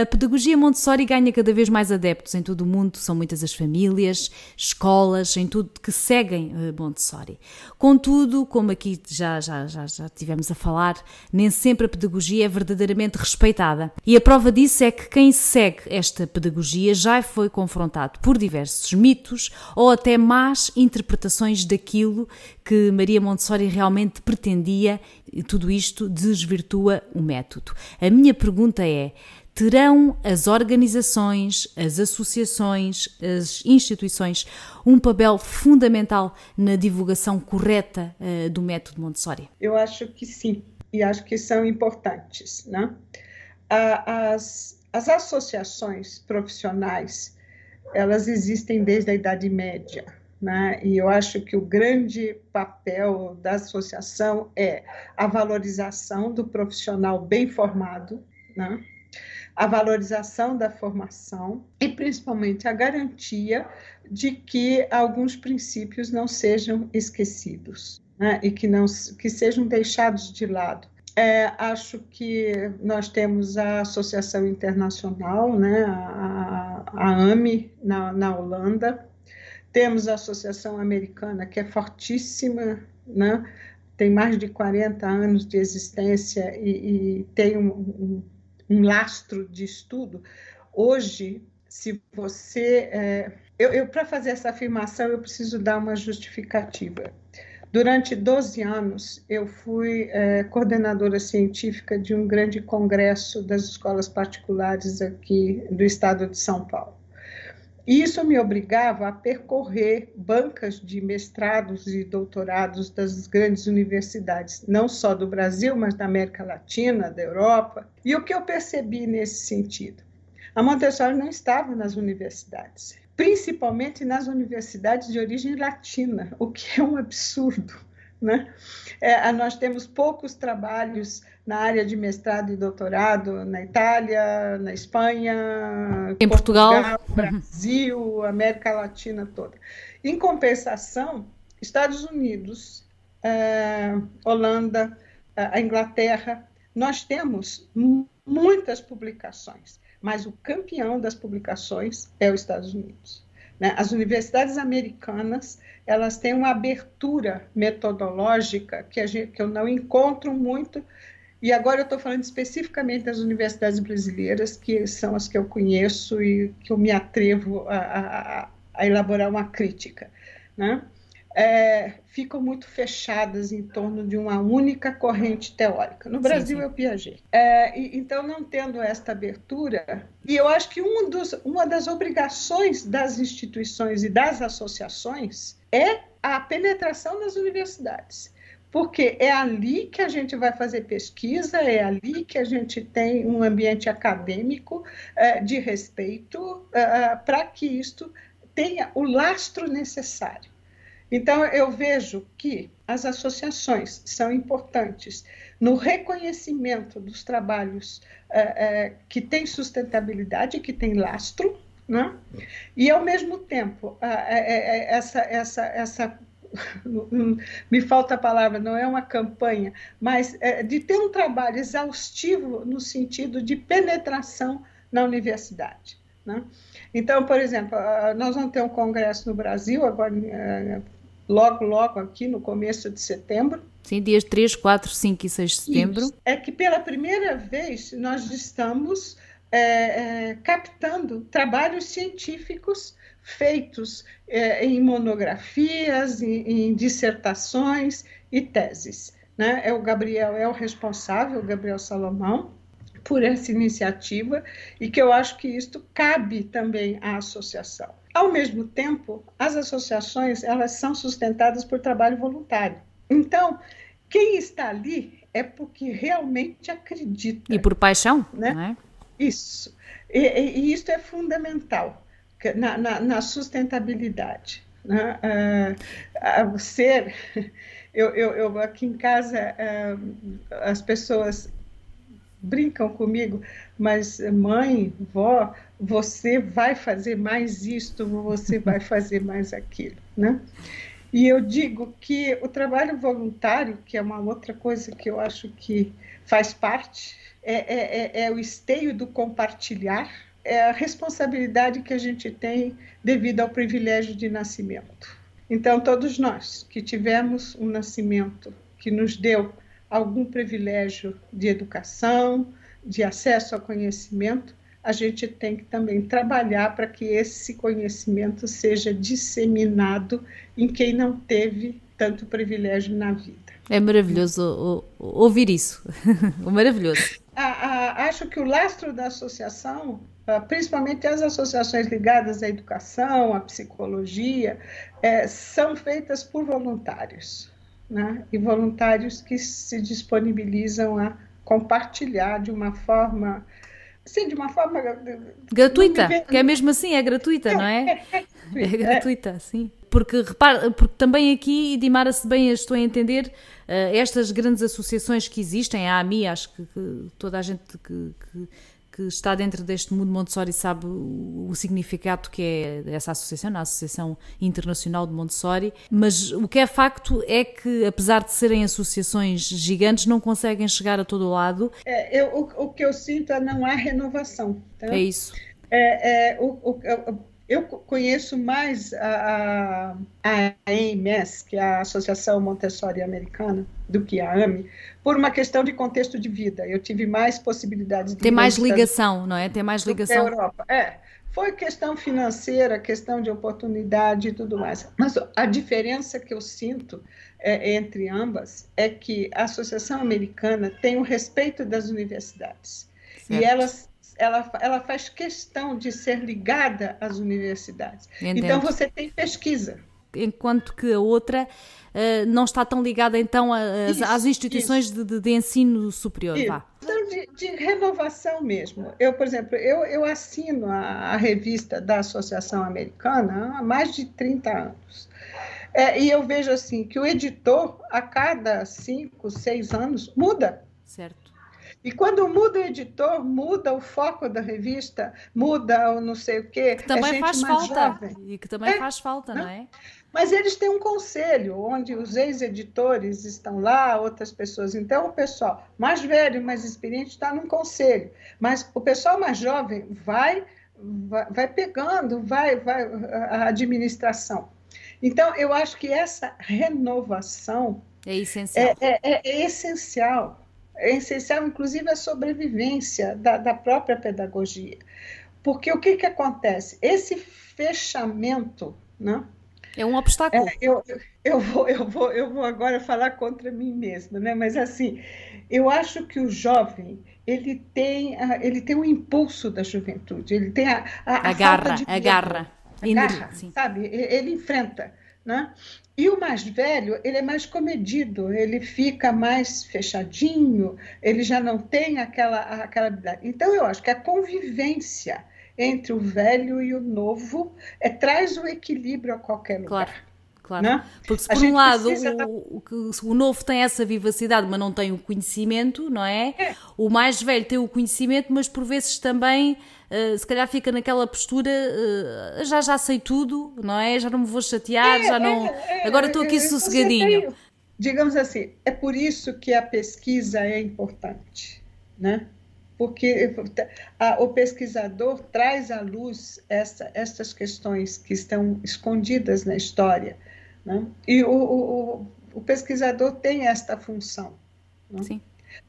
A pedagogia Montessori ganha cada vez mais adeptos em todo o mundo, são muitas as famílias, escolas, em tudo que seguem eh, Montessori. Contudo, como aqui já, já, já, já tivemos a falar, nem sempre a pedagogia é verdadeiramente respeitada. E a prova disso é que quem segue esta pedagogia já foi confrontado por diversos mitos ou até más interpretações daquilo que Maria Montessori realmente pretendia, e tudo isto desvirtua o método. A minha pergunta é: terão as organizações, as associações, as instituições um papel fundamental na divulgação correta uh, do método Montessori? Eu acho que sim, e acho que são importantes. Né? As, as associações profissionais, elas existem desde a Idade Média. Né? E eu acho que o grande papel da associação é a valorização do profissional bem formado, né? A valorização da formação e principalmente a garantia de que alguns princípios não sejam esquecidos né, e que não que sejam deixados de lado. É, acho que nós temos a Associação Internacional, né, a, a na, na Holanda, temos a Associação Americana, que é fortíssima, né, tem mais de 40 anos de existência e, e tem um, um um lastro de estudo. Hoje, se você. É, eu, eu para fazer essa afirmação, eu preciso dar uma justificativa. Durante 12 anos, eu fui é, coordenadora científica de um grande congresso das escolas particulares aqui do estado de São Paulo. Isso me obrigava a percorrer bancas de mestrados e doutorados das grandes universidades, não só do Brasil, mas da América Latina, da Europa. E o que eu percebi nesse sentido? A Montessori não estava nas universidades, principalmente nas universidades de origem latina, o que é um absurdo. Né? É, nós temos poucos trabalhos na área de mestrado e doutorado na Itália, na Espanha, em Portugal, Portugal Brasil, América Latina toda. Em compensação, Estados Unidos, é, Holanda, a Inglaterra, nós temos muitas publicações, mas o campeão das publicações é os Estados Unidos. Né? As universidades americanas elas têm uma abertura metodológica que, gente, que eu não encontro muito. E agora eu estou falando especificamente das universidades brasileiras, que são as que eu conheço e que eu me atrevo a, a, a elaborar uma crítica. Né? é, ficam muito fechadas em torno de uma única corrente teórica. No Brasil sim, sim. é o Piaget. É, e, então, não tendo esta abertura, e eu acho que um dos, uma das obrigações das instituições e das associações é a penetração nas universidades. Porque é ali que a gente vai fazer pesquisa, é ali que a gente tem um ambiente acadêmico é, de respeito é, para que isto tenha o lastro necessário. Então, eu vejo que as associações são importantes no reconhecimento dos trabalhos é, é, que têm sustentabilidade, que têm lastro, né? e, ao mesmo tempo, é, essa, essa, essa *laughs* me falta a palavra, não é uma campanha, mas de ter um trabalho exaustivo no sentido de penetração na universidade. Né? Então, por exemplo, nós vamos ter um congresso no Brasil, agora logo, logo aqui no começo de setembro. Sim, dias 3, 4, 5 e 6 de setembro. Isso. É que pela primeira vez nós estamos é, é, captando trabalhos científicos feitos é, em monografias, em, em, dissertações e teses. Né? É o Gabriel é o responsável, o Gabriel Salomão, por essa iniciativa e que eu acho que isto cabe também à associação. Ao mesmo tempo, as associações elas são sustentadas por trabalho voluntário. Então, quem está ali é porque realmente acredita. E por paixão, né? E Isso. E, e isso é fundamental na, na, na sustentabilidade. Né? Uh, ser, *laughs* eu, eu, eu, aqui em casa, uh, as pessoas brincam comigo, mas mãe, vó, você vai fazer mais isto, você vai *laughs* fazer mais aquilo, né? E eu digo que o trabalho voluntário, que é uma outra coisa que eu acho que faz parte, é, é, é, é o esteio do compartilhar, é a responsabilidade que a gente tem devido ao privilégio de nascimento. Então, todos nós que tivemos um nascimento que nos deu algum privilégio de educação, de acesso ao conhecimento, a gente tem que também trabalhar para que esse conhecimento seja disseminado em quem não teve tanto privilégio na vida. É maravilhoso ouvir isso. *laughs* maravilhoso. acho que o lastro da associação, ah, principalmente as associações ligadas à educação, à psicologia, é, são feitas por voluntários. Né? E voluntários que se disponibilizam a compartilhar de uma forma Sim, de uma forma gratuita, que é mesmo assim, é gratuita, é, não é? *laughs* É, é, é gratuita, sim. Porque repara, porque também aqui, Dimara, se bem estou a entender, uh, estas grandes associações que existem, a AMI, acho que, que toda a gente que, que que está dentro deste mundo Montessori sabe o, significado que é essa associação, a Associação Internacional de Montessori, mas o que é facto é que, apesar de serem associações gigantes, não conseguem chegar a todo lado. É, eu, o, o, que eu sinto é não há renovação. Tá? É isso. É, é o, o, eu conheço mais a, a, AMS, que é a Associação Montessori Americana, do que a AME, por uma questão de contexto de vida. Eu tive mais possibilidades de. Tem mais ligação, não é? Tem mais ligação. Europa. É. Foi questão financeira, questão de oportunidade e tudo mais. Mas a diferença que eu sinto é, entre ambas é que a Associação Americana tem o respeito das universidades. Certo. E elas ela, ela faz questão de ser ligada às universidades. Entendo. Então você tem pesquisa. Enquanto que a outra uh, não está tão ligada então às, isso, às instituições de, de, de, ensino superior. Vá. Então, de, de, renovação mesmo. Eu, por exemplo, eu, eu assino a, a revista da Associação Americana há mais de 30 anos. É, e eu vejo assim que o editor, a cada cinco, seis anos, muda. Certo. E quando muda o editor, muda o foco da revista, muda o não sei o quê. Que também é faz falta. Jovem. E que também é, faz falta, não, não é? Mas eles têm um conselho, onde os ex-editores estão lá, outras pessoas. Então, o pessoal mais velho, mais experiente, está num conselho. Mas o pessoal mais jovem vai, vai, vai pegando, vai, vai a administração. Então, eu acho que essa renovação é essencial. É, é, é essencial é essencial, inclusive, a sobrevivência da, da própria pedagogia. Porque o que, que acontece? Esse fechamento, né? É um obstáculo. É, eu, eu, vou, eu, vou, eu vou agora falar contra mim mesma, né? mas assim, eu acho que o jovem ele tem, ele tem o impulso da juventude, ele tem a, a, a, a garra, a garra, a garra, sabe? Ele enfrenta. Né? E o mais velho, ele é mais comedido, ele fica mais fechadinho, ele já não tem aquela, aquela. Então, eu acho que a convivência entre o velho e o novo é, traz o equilíbrio a qualquer lugar. Claro. Claro, não? porque se por um lado o, o, o, novo tem essa vivacidade, mas não tem o conhecimento, não é? é? O mais velho tem o conhecimento, mas por vezes também uh, se calhar fica naquela postura, uh, já já sei tudo, não é? Já não me vou chatear, é, já não. É, é agora estou aqui sossegadinho. Digamos assim, é por isso que a pesquisa é importante, né? porque a, o pesquisador traz à luz essa, essas questões que estão escondidas na história. Né? E o, o, o, pesquisador tem esta função. Né? Sim.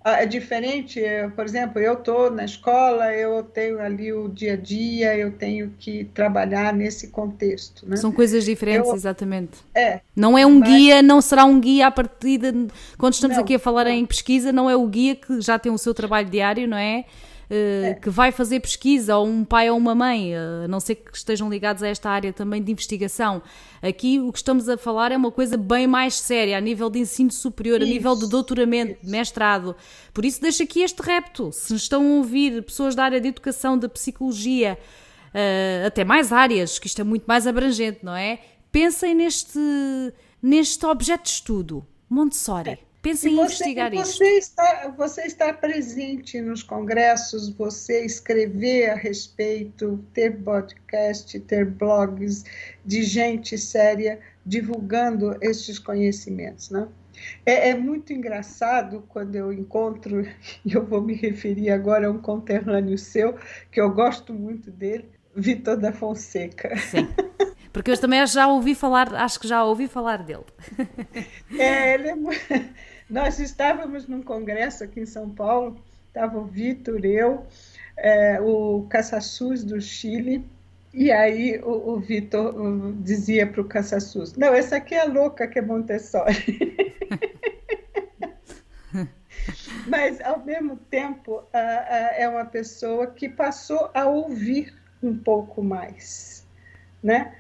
Ah, é diferente, por exemplo, eu estou na escola, eu tenho ali o dia a dia, eu tenho que trabalhar nesse contexto. Né? São coisas diferentes, eu, exatamente. É. Não é um mas... guia, não será um guia a partir de. Quando estamos não, aqui a falar não. em pesquisa, não é o guia que já tem o seu trabalho diário, não é? É. que vai fazer pesquisa, ou um pai ou uma mãe, a não ser que estejam ligados a esta área também de investigação. Aqui o que estamos a falar é uma coisa bem mais séria, a nível de ensino superior, isso, a nível de doutoramento, isso. mestrado. Por isso, deixo aqui este repto. Se estão a ouvir pessoas da área de educação, da psicologia, uh, até mais áreas, que isto é muito mais abrangente, não é? Pensem neste, neste objeto de estudo, Montessori. É. Pensem em investigar você isto. Está, você está presente nos congressos, você escrever a respeito, ter podcast, ter blogs de gente séria divulgando estes conhecimentos, né? É, é, muito engraçado quando eu encontro, *laughs* e eu vou me referir agora a um conterrâneo seu, que eu gosto muito dele, Vitor da Fonseca. Sim. Porque eu também já ouvi falar, acho que já ouvi falar dele. É, ele é *laughs* nós estávamos num congresso aqui em São Paulo, estava o Vitor, eu, é, o Caçassus do Chile, e aí o, o Vitor dizia para o Caçassus, não, essa aqui é louca que é Montessori. *laughs* Mas, ao mesmo tempo, é uma pessoa que passou a ouvir um pouco mais, né?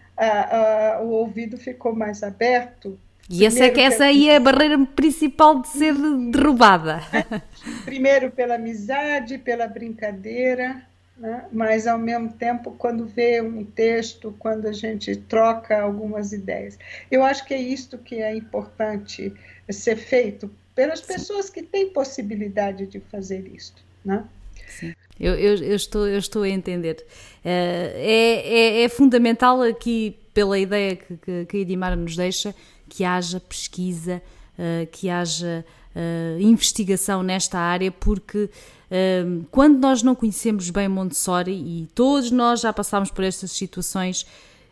o ouvido ficou mais aberto e essa, é que, essa aí é a barreira principal de ser derrubada. *laughs* Primeiro pela amizade, pela brincadeira, né? mas ao mesmo tempo quando vê um texto, quando a gente troca algumas ideias. Eu acho que é isto que é importante ser feito pelas Sim. pessoas que têm possibilidade de fazer isto. Né? Sim. Eu, eu, eu, estou, eu estou a entender. Eh, é, é, é fundamental aqui, pela ideia que, que, que a Edimar nos deixa, que haja pesquisa, uh, que haja uh, investigação nesta área, porque uh, quando nós não conhecemos bem Montessori, e todos nós já passámos por estas situações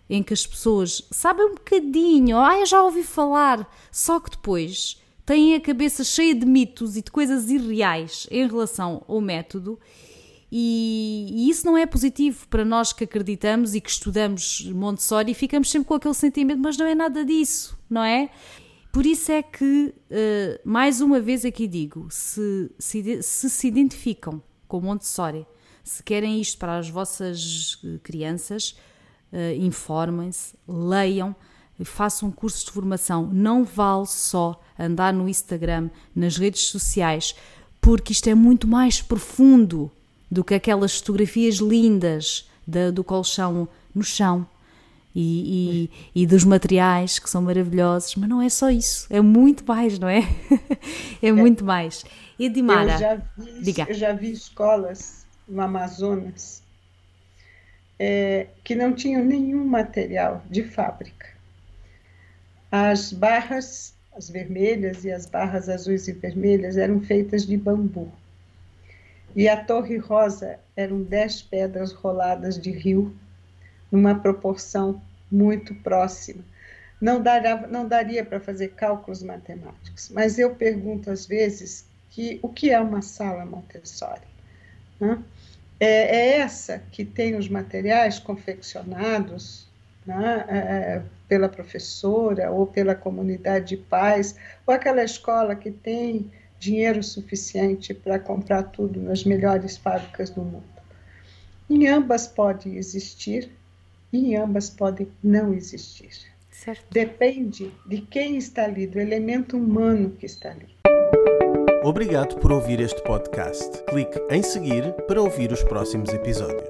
em que as pessoas sabem um bocadinho, ah, eu já ouvi falar, só que depois têm a cabeça cheia de mitos e de coisas irreais em relação ao método. E, e, isso não é positivo para nós que acreditamos e que estudamos Montessori e ficamos sempre com aquele sentimento, mas não é nada disso não é? Por isso é que, uh, mais uma vez aqui digo, se se, se se identificam com Montessori, se querem isto para as vossas eh, crianças, uh, informem-se, leiam, façam cursos de formação. Não vale só andar no Instagram, nas redes sociais, porque isto é muito mais profundo do que aquelas fotografias lindas da, do colchão no chão e, e, e, dos materiais que são maravilhosos, mas não é só isso, é muito mais, não é? *laughs* é, é muito mais. E Dimara, eu já vi, diga. Eu já vi escolas no Amazonas é, que não tinham nenhum material de fábrica. As barras, as vermelhas e as barras azuis e vermelhas eram feitas de bambu. E a torre rosa eram dez pedras roladas de rio numa proporção muito próxima. Não, daria, não daria para fazer cálculos matemáticos, mas eu pergunto às vezes que o que é uma sala Montessori? Né? É, é, essa que tem os materiais confeccionados né, é, pela professora ou pela comunidade de pais, ou aquela escola que tem dinheiro suficiente para comprar tudo nas melhores fábricas do mundo. Em ambas pode existir e ambas podem não existir. Certo. Depende de quem está ali, do elemento humano que está ali. Obrigado por ouvir este podcast. Clique em seguir para ouvir os próximos episódios.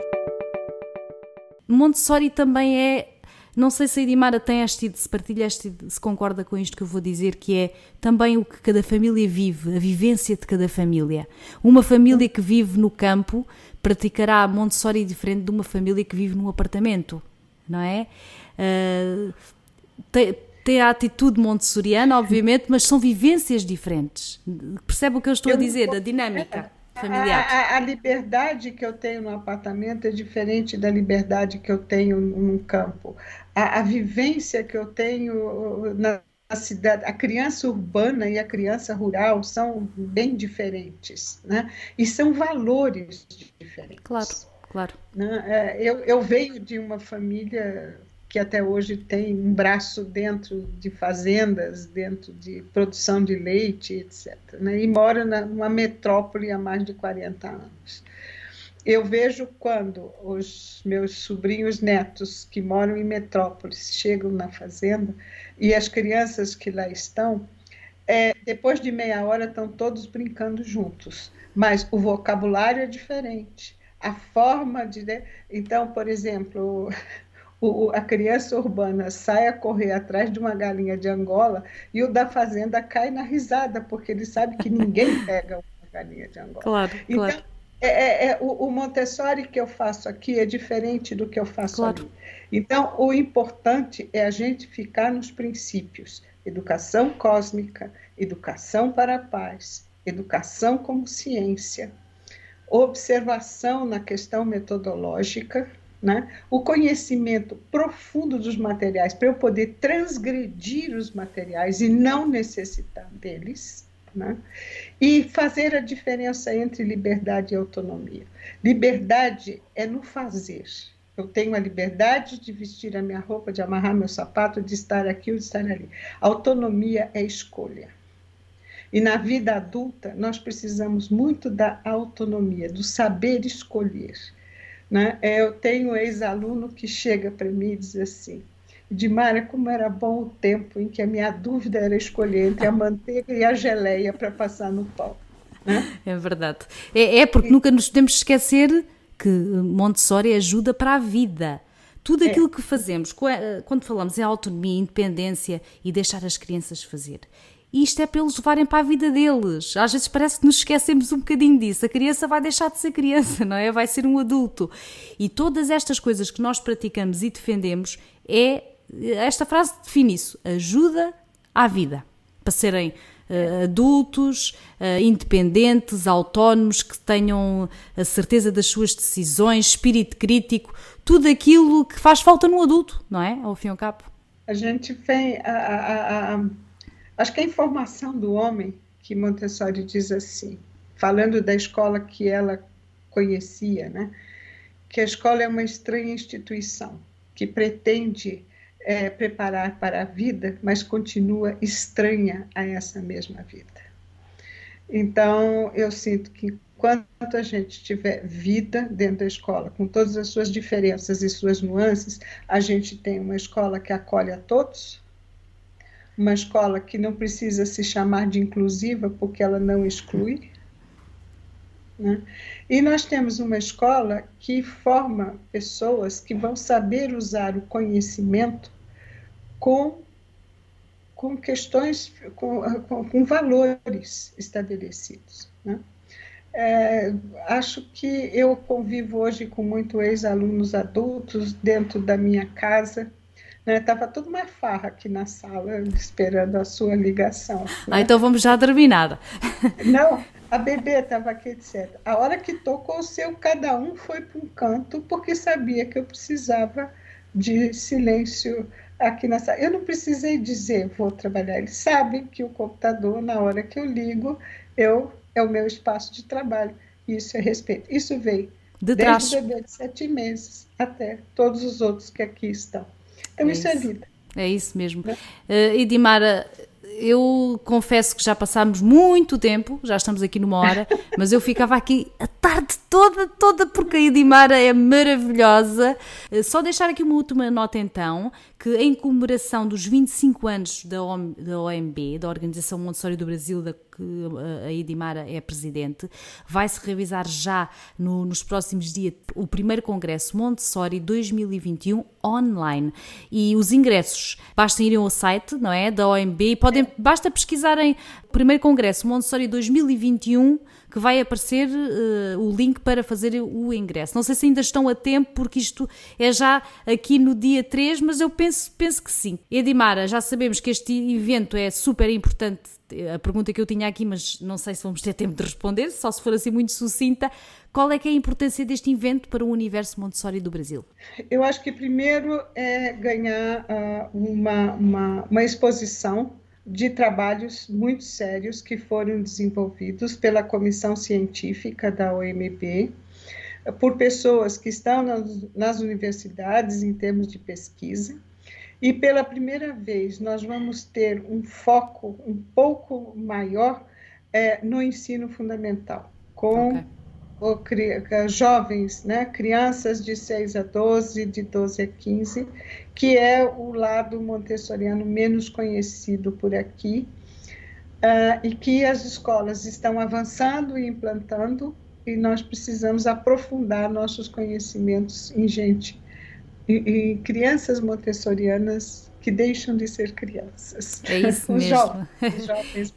Montessori também é não sei se a Edimara tem este, se partilha este, se concorda com isto que eu vou dizer, que é também o que cada família vive, a vivência de cada família. Uma família que vive no campo praticará Montessori diferente de uma família que vive num apartamento não é? Uh, tem, tem, a atitude montessoriana, obviamente, mas são vivências diferentes. Percebe o que eu estou eu a dizer, da dinâmica familiar? A, a, a, liberdade que eu tenho no apartamento é diferente da liberdade que eu tenho no campo. A, a vivência que eu tenho na a cidade, a criança urbana e a criança rural são bem diferentes, né? E são valores diferentes. Claro. Claro. Né? É, eu, eu venho de uma família que até hoje tem um braço dentro de fazendas, dentro de produção de leite, etc. Né? E mora numa metrópole há mais de 40 anos. eu vejo quando os meus sobrinhos netos que moram em metrópoles chegam na fazenda e as crianças que lá estão, é, depois de meia hora estão todos brincando juntos, mas o vocabulário é diferente, a forma de. Então, por exemplo, o, a criança urbana sai a correr atrás de uma galinha de Angola e o da fazenda cai na risada, porque ele sabe que ninguém *laughs* pega uma galinha de Angola. Claro, então, claro. É, é, é, o, o, Montessori que eu faço aqui é diferente do que eu faço claro. ali. Então, o importante é a gente ficar nos princípios: educação cósmica, educação para a paz, educação como ciência, observação na questão metodológica, né? o conhecimento profundo dos materiais, para eu poder transgredir os materiais e não necessitar deles, né? e fazer a diferença entre liberdade e autonomia. Liberdade é no fazer. Eu tenho a liberdade de vestir a minha roupa, de amarrar meu sapato, de estar aqui ou de estar ali. Autonomia é escolha. E na vida adulta, nós precisamos muito da autonomia, do saber escolher. Né? É, eu tenho um ex-aluno que chega para mim e diz assim: Dimara, como era bom o tempo em que a minha dúvida era escolher entre a manteiga e a geleia para passar no pão. Né? É verdade. É, é porque e... nunca nos podemos esquecer que Montessori ajuda para a vida. Tudo é. aquilo é. que fazemos, quando falamos em autonomia, independência e deixar as crianças fazer, e isto é para eles levarem para a vida deles. Às vezes parece que nos esquecemos um bocadinho disso. A criança vai deixar de ser criança, *laughs* não é? Vai ser um adulto. E todas estas coisas que nós praticamos e defendemos é. Esta frase define isso: ajuda à vida. Para serem uh, adultos, uh, independentes, autónomos, que tenham a certeza das suas decisões, espírito crítico, tudo aquilo que faz falta no adulto, não é? Ao fim e ao cabo. A gente vem. A, a, a Acho que a informação do homem, que Montessori diz assim, falando da escola que ela conhecia, né? que a escola é uma estranha instituição que pretende é, preparar para a vida, mas continua estranha a essa mesma vida. Então, eu sinto que quando a gente tiver vida dentro da escola, com todas as suas diferenças e suas nuances, a gente tem uma escola que acolhe a todos, uma escola que não precisa se chamar de inclusiva porque ela não exclui. Né? E nós temos uma escola que forma pessoas que vão saber usar o conhecimento com, com questões, com, com, com valores estabelecidos. Né? É, acho que eu convivo hoje com muitos ex-alunos adultos dentro da minha casa Estava né? tudo uma farra aqui na sala, esperando a sua ligação. Né? Ah, então vamos já terminar. *laughs* Não, a bebê estava aqui, etc. A hora que tocou o seu, cada um foi para um canto, porque sabia que eu precisava de silêncio aqui na sala. Eu não precisei dizer, vou trabalhar. Eles sabem que o computador, na hora que eu ligo, eu, é o meu espaço de trabalho. Isso é respeito. Isso veio de desde o bebê de sete meses até todos os outros que aqui estão. Então é isso, é vida. É isso mesmo. Uh, Edimara, eu confesso que já passámos muito tempo, já estamos aqui numa hora, *laughs* mas eu ficava aqui a tarde toda, toda, porque a Edimara é maravilhosa. Eh, só deixar aqui uma última nota então, que em comemoração dos 25 anos da, OMB, da Organização Montessori do Brasil, da que eh, a Edimara é presidente, vai-se revisar já no, nos próximos dias o primeiro congresso Montessori 2021 online. E os ingressos, basta irem ao site, não é, da OMB podem, basta pesquisarem primeiro congresso Montessori 2021 que vai aparecer uh, o link para fazer o ingresso. Não sei se ainda estão a tempo, porque isto é já aqui no dia 3, mas eu penso, penso que sim. Edimara, já sabemos que este evento é super importante. A pergunta que eu tinha aqui, mas não sei se vamos ter tempo de responder, só se for assim muito sucinta. Qual é que é a importância deste evento para o universo Montessori do Brasil? Eu acho que primeiro é ganhar uh, uma, uma, uma exposição de trabalhos muito sérios que foram desenvolvidos pela comissão científica da OMB, por pessoas que estão nas, nas universidades em termos de pesquisa, e pela primeira vez nós vamos ter um foco um pouco maior é, no ensino fundamental, com okay. ou jovens, né, crianças de 6 a 12, de 12 a 15, que é o lado montessoriano menos conhecido por aqui, uh, e que as escolas estão avançando e implantando, e nós precisamos aprofundar nossos conhecimentos em gente, em, em crianças montessorianas que deixam de ser crianças. É isso *laughs* mesmo. Jovens, jovens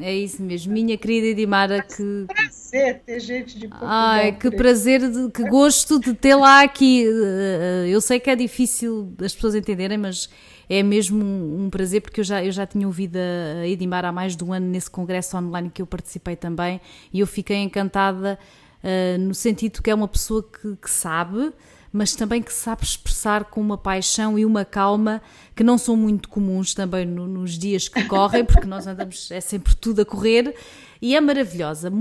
É isso mesmo. Minha querida Edimara, que. prazer ter gente de Portugal. Ai, que prazer, de, que gosto de tê-la aqui. Eh, eu sei que é difícil as pessoas entenderem, mas é mesmo um prazer, porque eu já, eu já tinha ouvido a Edimara há mais de um ano nesse congresso online que eu participei também e eu fiquei encantada uh, no sentido que é uma pessoa que, que sabe mas também que sabe expressar com uma paixão e uma calma que não são muito comuns também no, nos dias que correm, porque nós andamos, é sempre tudo a correr, e é maravilhosa.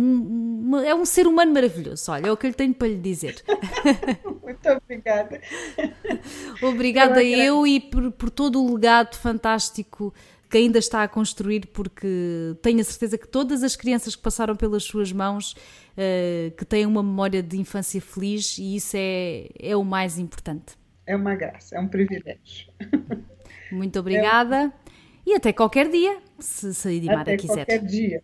É um ser humano maravilhoso, olha, é o que eu lhe tenho para lhe dizer. *laughs* Muito obrigada. Obrigada eu, eu e por, por todo o legado fantástico que ainda está a construir, porque tenho a certeza que todas as crianças que passaram pelas suas mãos uh, que têm uma memória de infância feliz e isso é, é o mais importante. É uma graça, é um privilégio. Muito obrigada é... e até qualquer dia, se, se a Edimara até quiser. Qualquer dia.